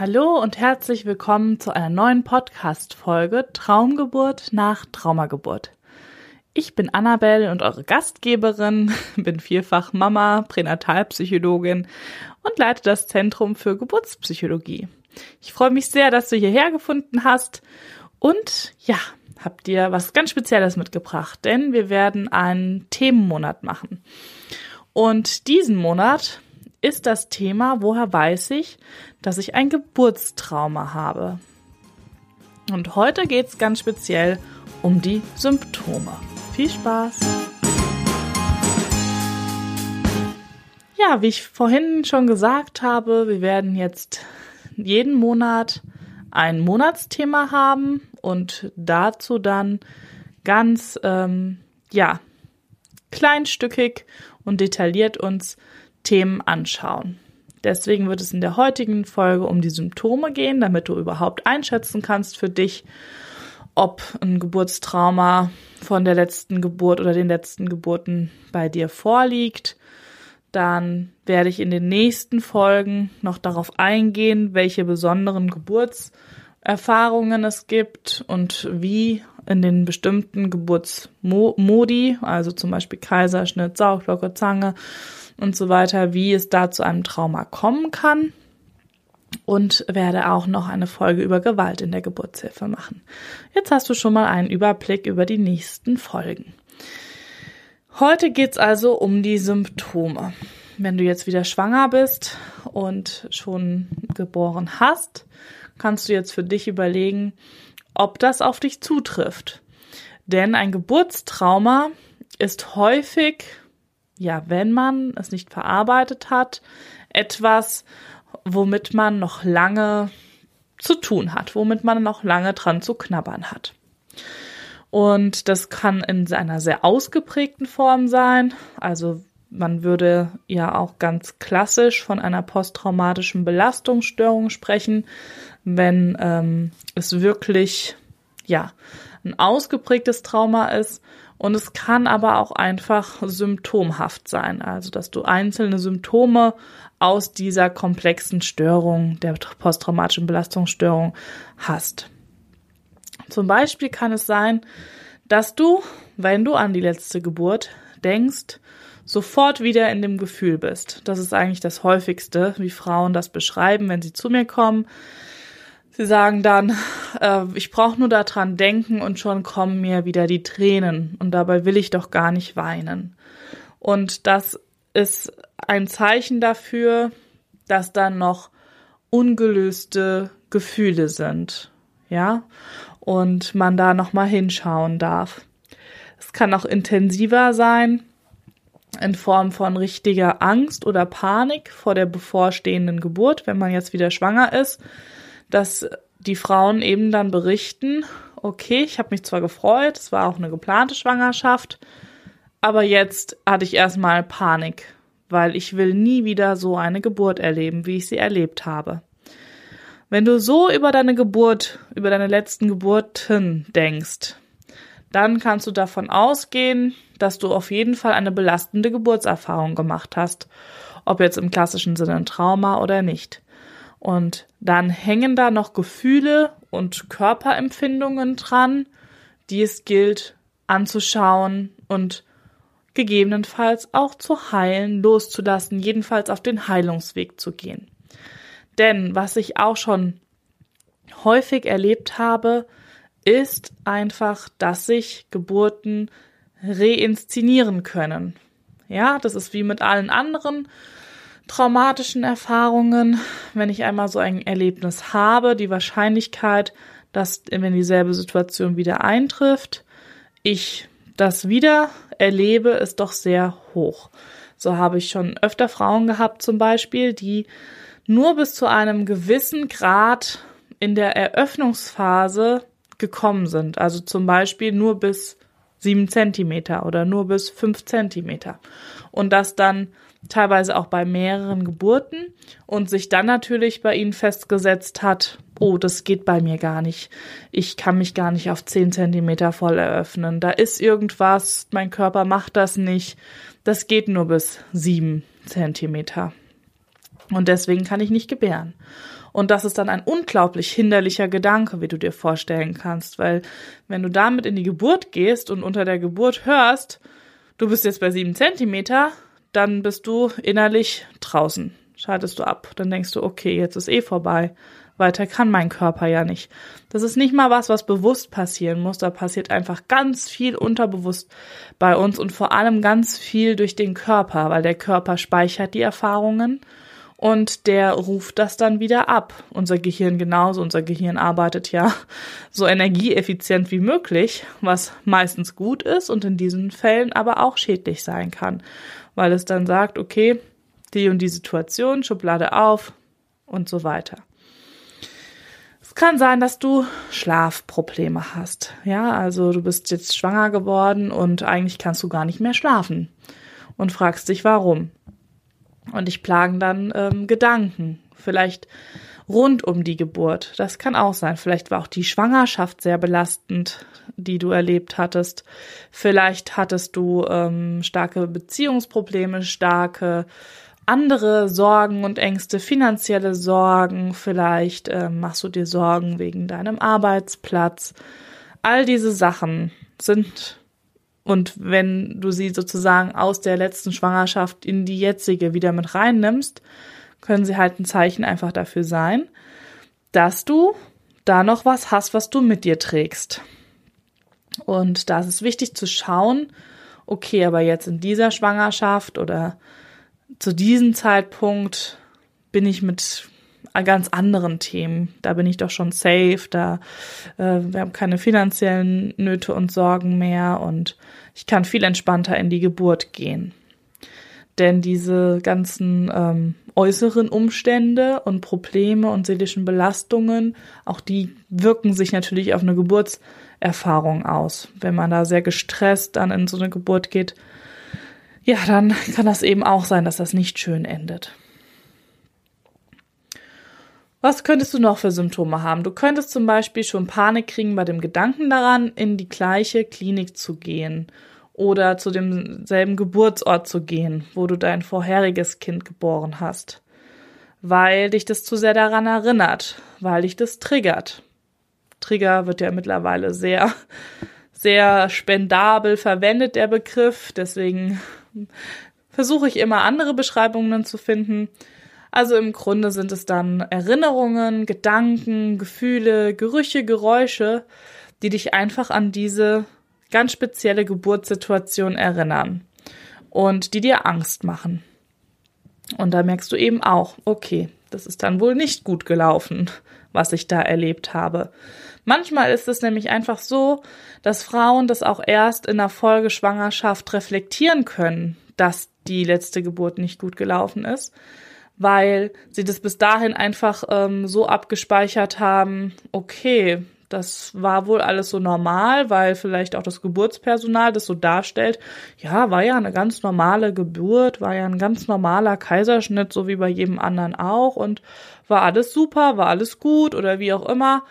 Hallo und herzlich willkommen zu einer neuen Podcast-Folge Traumgeburt nach Traumageburt. Ich bin Annabelle und eure Gastgeberin, bin vierfach Mama, Pränatalpsychologin und leite das Zentrum für Geburtspsychologie. Ich freue mich sehr, dass du hierher gefunden hast und ja, habt dir was ganz Spezielles mitgebracht, denn wir werden einen Themenmonat machen. Und diesen Monat ist das Thema, woher weiß ich, dass ich ein Geburtstrauma habe. Und heute geht es ganz speziell um die Symptome. Viel Spaß! Ja, wie ich vorhin schon gesagt habe, wir werden jetzt jeden Monat ein Monatsthema haben und dazu dann ganz, ähm, ja, kleinstückig und detailliert uns Themen anschauen. Deswegen wird es in der heutigen Folge um die Symptome gehen, damit du überhaupt einschätzen kannst für dich, ob ein Geburtstrauma von der letzten Geburt oder den letzten Geburten bei dir vorliegt. Dann werde ich in den nächsten Folgen noch darauf eingehen, welche besonderen Geburtserfahrungen es gibt und wie in den bestimmten Geburtsmodi, also zum Beispiel Kaiserschnitt, Sauglocke, Zange und so weiter, wie es da zu einem Trauma kommen kann und werde auch noch eine Folge über Gewalt in der Geburtshilfe machen. Jetzt hast du schon mal einen Überblick über die nächsten Folgen. Heute geht's also um die Symptome. Wenn du jetzt wieder schwanger bist und schon geboren hast, kannst du jetzt für dich überlegen, ob das auf dich zutrifft. Denn ein Geburtstrauma ist häufig ja, wenn man es nicht verarbeitet hat, etwas, womit man noch lange zu tun hat, womit man noch lange dran zu knabbern hat. Und das kann in einer sehr ausgeprägten Form sein. Also man würde ja auch ganz klassisch von einer posttraumatischen Belastungsstörung sprechen, wenn ähm, es wirklich ja ein ausgeprägtes Trauma ist und es kann aber auch einfach symptomhaft sein, also dass du einzelne Symptome aus dieser komplexen Störung, der posttraumatischen Belastungsstörung hast. Zum Beispiel kann es sein, dass du, wenn du an die letzte Geburt denkst, sofort wieder in dem Gefühl bist. Das ist eigentlich das häufigste, wie Frauen das beschreiben, wenn sie zu mir kommen. Sie sagen dann, äh, ich brauche nur daran denken und schon kommen mir wieder die Tränen und dabei will ich doch gar nicht weinen. Und das ist ein Zeichen dafür, dass dann noch ungelöste Gefühle sind, ja, und man da noch mal hinschauen darf. Es kann auch intensiver sein in Form von richtiger Angst oder Panik vor der bevorstehenden Geburt, wenn man jetzt wieder schwanger ist dass die Frauen eben dann berichten, okay, ich habe mich zwar gefreut, es war auch eine geplante Schwangerschaft, aber jetzt hatte ich erstmal Panik, weil ich will nie wieder so eine Geburt erleben, wie ich sie erlebt habe. Wenn du so über deine Geburt, über deine letzten Geburten denkst, dann kannst du davon ausgehen, dass du auf jeden Fall eine belastende Geburtserfahrung gemacht hast, ob jetzt im klassischen Sinne ein Trauma oder nicht. Und dann hängen da noch Gefühle und Körperempfindungen dran, die es gilt anzuschauen und gegebenenfalls auch zu heilen, loszulassen, jedenfalls auf den Heilungsweg zu gehen. Denn was ich auch schon häufig erlebt habe, ist einfach, dass sich Geburten reinszenieren können. Ja, das ist wie mit allen anderen traumatischen Erfahrungen, wenn ich einmal so ein Erlebnis habe, die Wahrscheinlichkeit, dass wenn dieselbe Situation wieder eintrifft, ich das wieder erlebe, ist doch sehr hoch. So habe ich schon öfter Frauen gehabt zum Beispiel, die nur bis zu einem gewissen Grad in der Eröffnungsphase gekommen sind. Also zum Beispiel nur bis sieben Zentimeter oder nur bis fünf Zentimeter. Und das dann teilweise auch bei mehreren Geburten und sich dann natürlich bei ihnen festgesetzt hat, oh, das geht bei mir gar nicht. Ich kann mich gar nicht auf zehn Zentimeter voll eröffnen. Da ist irgendwas, mein Körper macht das nicht. Das geht nur bis sieben Zentimeter. Und deswegen kann ich nicht gebären. Und das ist dann ein unglaublich hinderlicher Gedanke, wie du dir vorstellen kannst, weil wenn du damit in die Geburt gehst und unter der Geburt hörst, du bist jetzt bei sieben Zentimeter, dann bist du innerlich draußen, schaltest du ab, dann denkst du, okay, jetzt ist eh vorbei. Weiter kann mein Körper ja nicht. Das ist nicht mal was, was bewusst passieren muss. Da passiert einfach ganz viel unterbewusst bei uns und vor allem ganz viel durch den Körper, weil der Körper speichert die Erfahrungen und der ruft das dann wieder ab. Unser Gehirn genauso. Unser Gehirn arbeitet ja so energieeffizient wie möglich, was meistens gut ist und in diesen Fällen aber auch schädlich sein kann, weil es dann sagt, okay, die und die Situation, Schublade auf und so weiter. Es kann sein, dass du Schlafprobleme hast. Ja, also du bist jetzt schwanger geworden und eigentlich kannst du gar nicht mehr schlafen und fragst dich warum. Und dich plagen dann ähm, Gedanken, vielleicht rund um die Geburt. Das kann auch sein. Vielleicht war auch die Schwangerschaft sehr belastend, die du erlebt hattest. Vielleicht hattest du ähm, starke Beziehungsprobleme, starke andere Sorgen und Ängste, finanzielle Sorgen. Vielleicht äh, machst du dir Sorgen wegen deinem Arbeitsplatz. All diese Sachen sind und wenn du sie sozusagen aus der letzten Schwangerschaft in die jetzige wieder mit reinnimmst, können sie halt ein Zeichen einfach dafür sein, dass du da noch was hast, was du mit dir trägst. Und da ist es wichtig zu schauen, okay, aber jetzt in dieser Schwangerschaft oder zu diesem Zeitpunkt bin ich mit ganz anderen Themen. Da bin ich doch schon safe, da äh, wir haben keine finanziellen Nöte und Sorgen mehr und ich kann viel entspannter in die Geburt gehen. Denn diese ganzen ähm, äußeren Umstände und Probleme und seelischen Belastungen, auch die wirken sich natürlich auf eine Geburtserfahrung aus. Wenn man da sehr gestresst dann in so eine Geburt geht, ja, dann kann das eben auch sein, dass das nicht schön endet. Was könntest du noch für Symptome haben? Du könntest zum Beispiel schon Panik kriegen bei dem Gedanken daran, in die gleiche Klinik zu gehen oder zu demselben Geburtsort zu gehen, wo du dein vorheriges Kind geboren hast, weil dich das zu sehr daran erinnert, weil dich das triggert. Trigger wird ja mittlerweile sehr, sehr spendabel verwendet, der Begriff, deswegen versuche ich immer andere Beschreibungen zu finden. Also im Grunde sind es dann Erinnerungen, Gedanken, Gefühle, Gerüche, Geräusche, die dich einfach an diese ganz spezielle Geburtssituation erinnern und die dir Angst machen. Und da merkst du eben auch, okay, das ist dann wohl nicht gut gelaufen, was ich da erlebt habe. Manchmal ist es nämlich einfach so, dass Frauen das auch erst in der Folgeschwangerschaft reflektieren können, dass die letzte Geburt nicht gut gelaufen ist weil sie das bis dahin einfach ähm, so abgespeichert haben, okay, das war wohl alles so normal, weil vielleicht auch das Geburtspersonal das so darstellt. Ja, war ja eine ganz normale Geburt, war ja ein ganz normaler Kaiserschnitt, so wie bei jedem anderen auch und war alles super, war alles gut oder wie auch immer.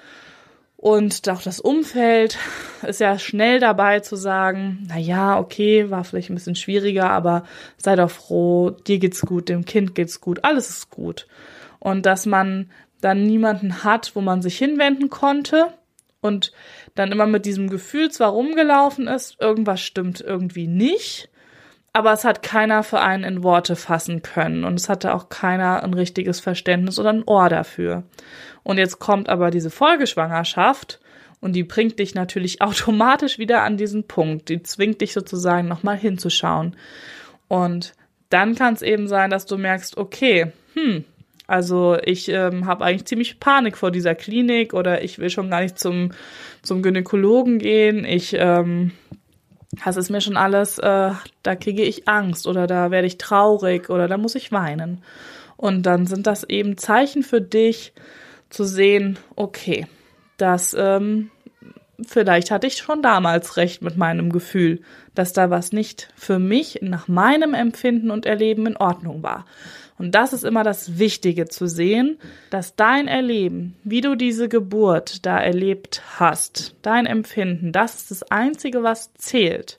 Und auch das Umfeld ist ja schnell dabei zu sagen, na ja, okay, war vielleicht ein bisschen schwieriger, aber sei doch froh, dir geht's gut, dem Kind geht's gut, alles ist gut. Und dass man dann niemanden hat, wo man sich hinwenden konnte und dann immer mit diesem Gefühl zwar rumgelaufen ist, irgendwas stimmt irgendwie nicht, aber es hat keiner für einen in Worte fassen können und es hatte auch keiner ein richtiges Verständnis oder ein Ohr dafür. Und jetzt kommt aber diese Folgeschwangerschaft und die bringt dich natürlich automatisch wieder an diesen Punkt. Die zwingt dich sozusagen nochmal hinzuschauen. Und dann kann es eben sein, dass du merkst, okay, hm, also ich ähm, habe eigentlich ziemlich Panik vor dieser Klinik oder ich will schon gar nicht zum, zum Gynäkologen gehen. Ich, ähm, das ist mir schon alles, äh, da kriege ich Angst oder da werde ich traurig oder da muss ich weinen. Und dann sind das eben Zeichen für dich, zu sehen, okay, das ähm, vielleicht hatte ich schon damals recht mit meinem Gefühl, dass da was nicht für mich nach meinem Empfinden und Erleben in Ordnung war. Und das ist immer das Wichtige zu sehen, dass dein Erleben, wie du diese Geburt da erlebt hast, dein Empfinden, das ist das Einzige, was zählt.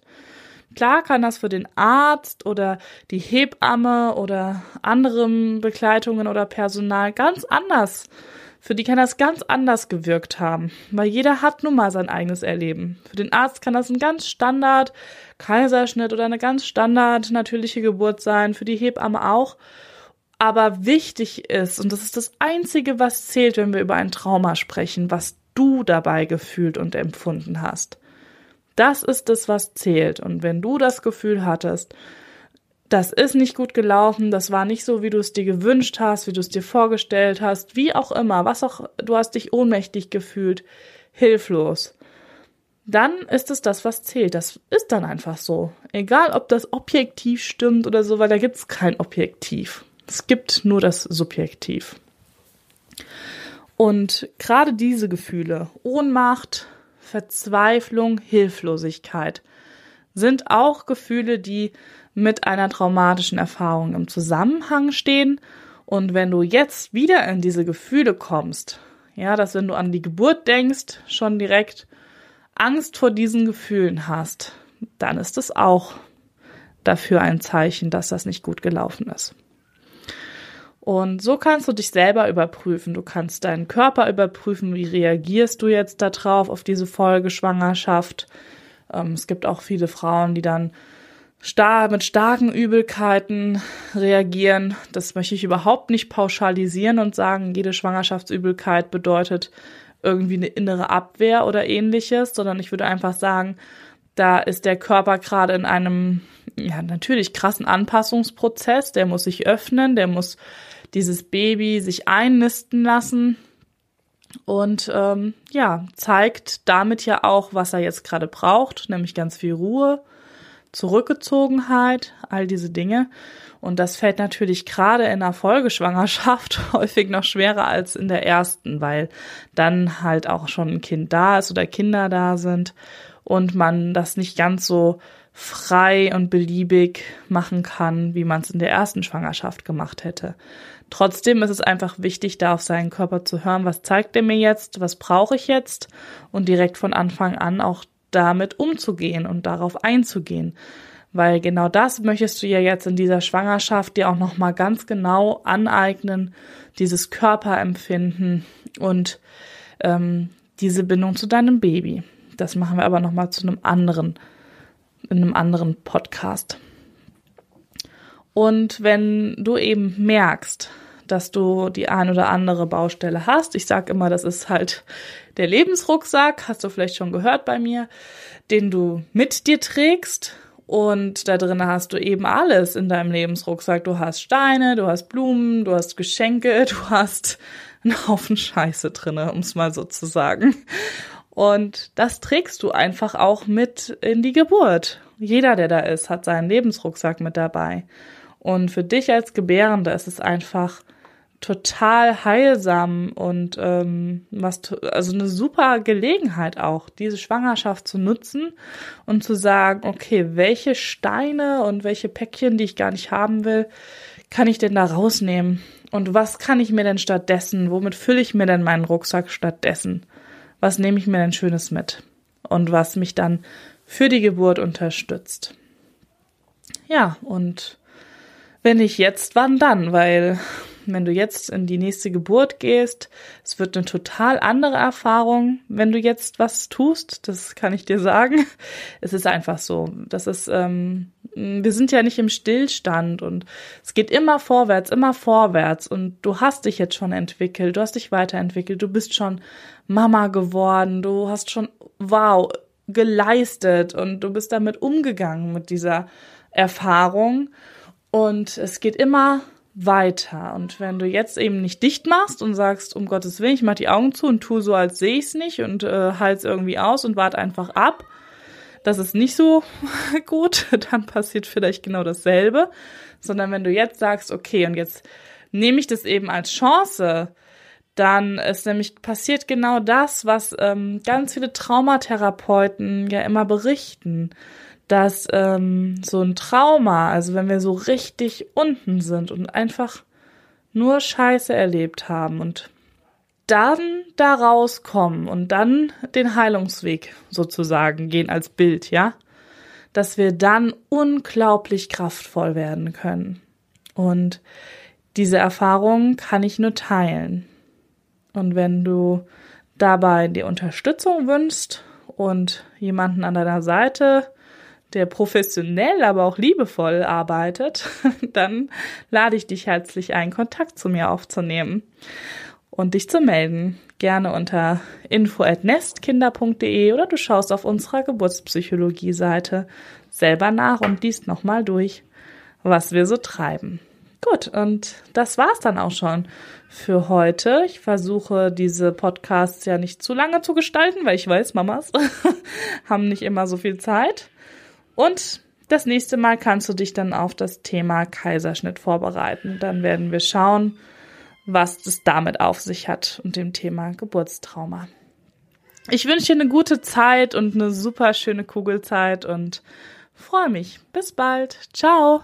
Klar kann das für den Arzt oder die Hebamme oder anderen Begleitungen oder Personal ganz anders für die kann das ganz anders gewirkt haben, weil jeder hat nun mal sein eigenes Erleben. Für den Arzt kann das ein ganz Standard Kaiserschnitt oder eine ganz Standard natürliche Geburt sein, für die Hebamme auch. Aber wichtig ist, und das ist das Einzige, was zählt, wenn wir über ein Trauma sprechen, was du dabei gefühlt und empfunden hast. Das ist es, was zählt. Und wenn du das Gefühl hattest, das ist nicht gut gelaufen, das war nicht so, wie du es dir gewünscht hast, wie du es dir vorgestellt hast, wie auch immer, was auch, du hast dich ohnmächtig gefühlt, hilflos. Dann ist es das, was zählt. Das ist dann einfach so. Egal, ob das objektiv stimmt oder so, weil da gibt es kein Objektiv. Es gibt nur das Subjektiv. Und gerade diese Gefühle, Ohnmacht, Verzweiflung, Hilflosigkeit, sind auch Gefühle, die mit einer traumatischen Erfahrung im Zusammenhang stehen. Und wenn du jetzt wieder in diese Gefühle kommst, ja, dass wenn du an die Geburt denkst, schon direkt Angst vor diesen Gefühlen hast, dann ist es auch dafür ein Zeichen, dass das nicht gut gelaufen ist. Und so kannst du dich selber überprüfen. Du kannst deinen Körper überprüfen, wie reagierst du jetzt darauf, auf diese Folgeschwangerschaft. Ähm, es gibt auch viele Frauen, die dann star mit starken Übelkeiten reagieren. Das möchte ich überhaupt nicht pauschalisieren und sagen, jede Schwangerschaftsübelkeit bedeutet irgendwie eine innere Abwehr oder ähnliches, sondern ich würde einfach sagen, da ist der Körper gerade in einem, ja, natürlich krassen Anpassungsprozess. Der muss sich öffnen, der muss dieses Baby sich einnisten lassen und ähm, ja, zeigt damit ja auch, was er jetzt gerade braucht, nämlich ganz viel Ruhe, Zurückgezogenheit, all diese Dinge. Und das fällt natürlich gerade in der Folgeschwangerschaft häufig noch schwerer als in der ersten, weil dann halt auch schon ein Kind da ist oder Kinder da sind und man das nicht ganz so frei und beliebig machen kann, wie man es in der ersten Schwangerschaft gemacht hätte. Trotzdem ist es einfach wichtig, da auf seinen Körper zu hören, was zeigt er mir jetzt, was brauche ich jetzt und direkt von Anfang an auch damit umzugehen und darauf einzugehen. Weil genau das möchtest du ja jetzt in dieser Schwangerschaft dir auch nochmal ganz genau aneignen, dieses Körperempfinden und ähm, diese Bindung zu deinem Baby. Das machen wir aber nochmal zu einem anderen, in einem anderen Podcast. Und wenn du eben merkst, dass du die ein oder andere Baustelle hast. Ich sage immer, das ist halt der Lebensrucksack, hast du vielleicht schon gehört bei mir, den du mit dir trägst. Und da drin hast du eben alles in deinem Lebensrucksack. Du hast Steine, du hast Blumen, du hast Geschenke, du hast einen Haufen Scheiße drinne, um es mal so zu sagen. Und das trägst du einfach auch mit in die Geburt. Jeder, der da ist, hat seinen Lebensrucksack mit dabei. Und für dich als Gebärende ist es einfach total heilsam und ähm, was also eine super Gelegenheit auch, diese Schwangerschaft zu nutzen und zu sagen, okay, welche Steine und welche Päckchen, die ich gar nicht haben will, kann ich denn da rausnehmen? Und was kann ich mir denn stattdessen, womit fülle ich mir denn meinen Rucksack stattdessen? Was nehme ich mir denn Schönes mit? Und was mich dann für die Geburt unterstützt. Ja, und wenn nicht jetzt, wann dann? Weil wenn du jetzt in die nächste Geburt gehst, es wird eine total andere Erfahrung, wenn du jetzt was tust. Das kann ich dir sagen. Es ist einfach so. Das ist, ähm, wir sind ja nicht im Stillstand und es geht immer vorwärts, immer vorwärts und du hast dich jetzt schon entwickelt, du hast dich weiterentwickelt, du bist schon Mama geworden, du hast schon, wow, geleistet und du bist damit umgegangen mit dieser Erfahrung und es geht immer weiter. Und wenn du jetzt eben nicht dicht machst und sagst, um Gottes Willen, ich mach die Augen zu und tu so, als sehe ich es nicht und äh, halt's irgendwie aus und wart einfach ab, das ist nicht so gut, dann passiert vielleicht genau dasselbe. Sondern wenn du jetzt sagst, okay, und jetzt nehme ich das eben als Chance, dann ist nämlich passiert genau das, was ähm, ganz viele Traumatherapeuten ja immer berichten dass ähm, so ein Trauma, also wenn wir so richtig unten sind und einfach nur Scheiße erlebt haben und dann da rauskommen und dann den Heilungsweg sozusagen gehen als Bild, ja, dass wir dann unglaublich kraftvoll werden können. Und diese Erfahrung kann ich nur teilen. Und wenn du dabei die Unterstützung wünschst und jemanden an deiner Seite, der professionell, aber auch liebevoll arbeitet, dann lade ich dich herzlich ein, Kontakt zu mir aufzunehmen und dich zu melden. Gerne unter info@nestkinder.de oder du schaust auf unserer Geburtspsychologie-Seite selber nach und liest nochmal durch, was wir so treiben. Gut, und das war's dann auch schon für heute. Ich versuche diese Podcasts ja nicht zu lange zu gestalten, weil ich weiß, Mamas haben nicht immer so viel Zeit. Und das nächste Mal kannst du dich dann auf das Thema Kaiserschnitt vorbereiten. Dann werden wir schauen, was es damit auf sich hat und dem Thema Geburtstrauma. Ich wünsche dir eine gute Zeit und eine super schöne Kugelzeit und freue mich. Bis bald. Ciao.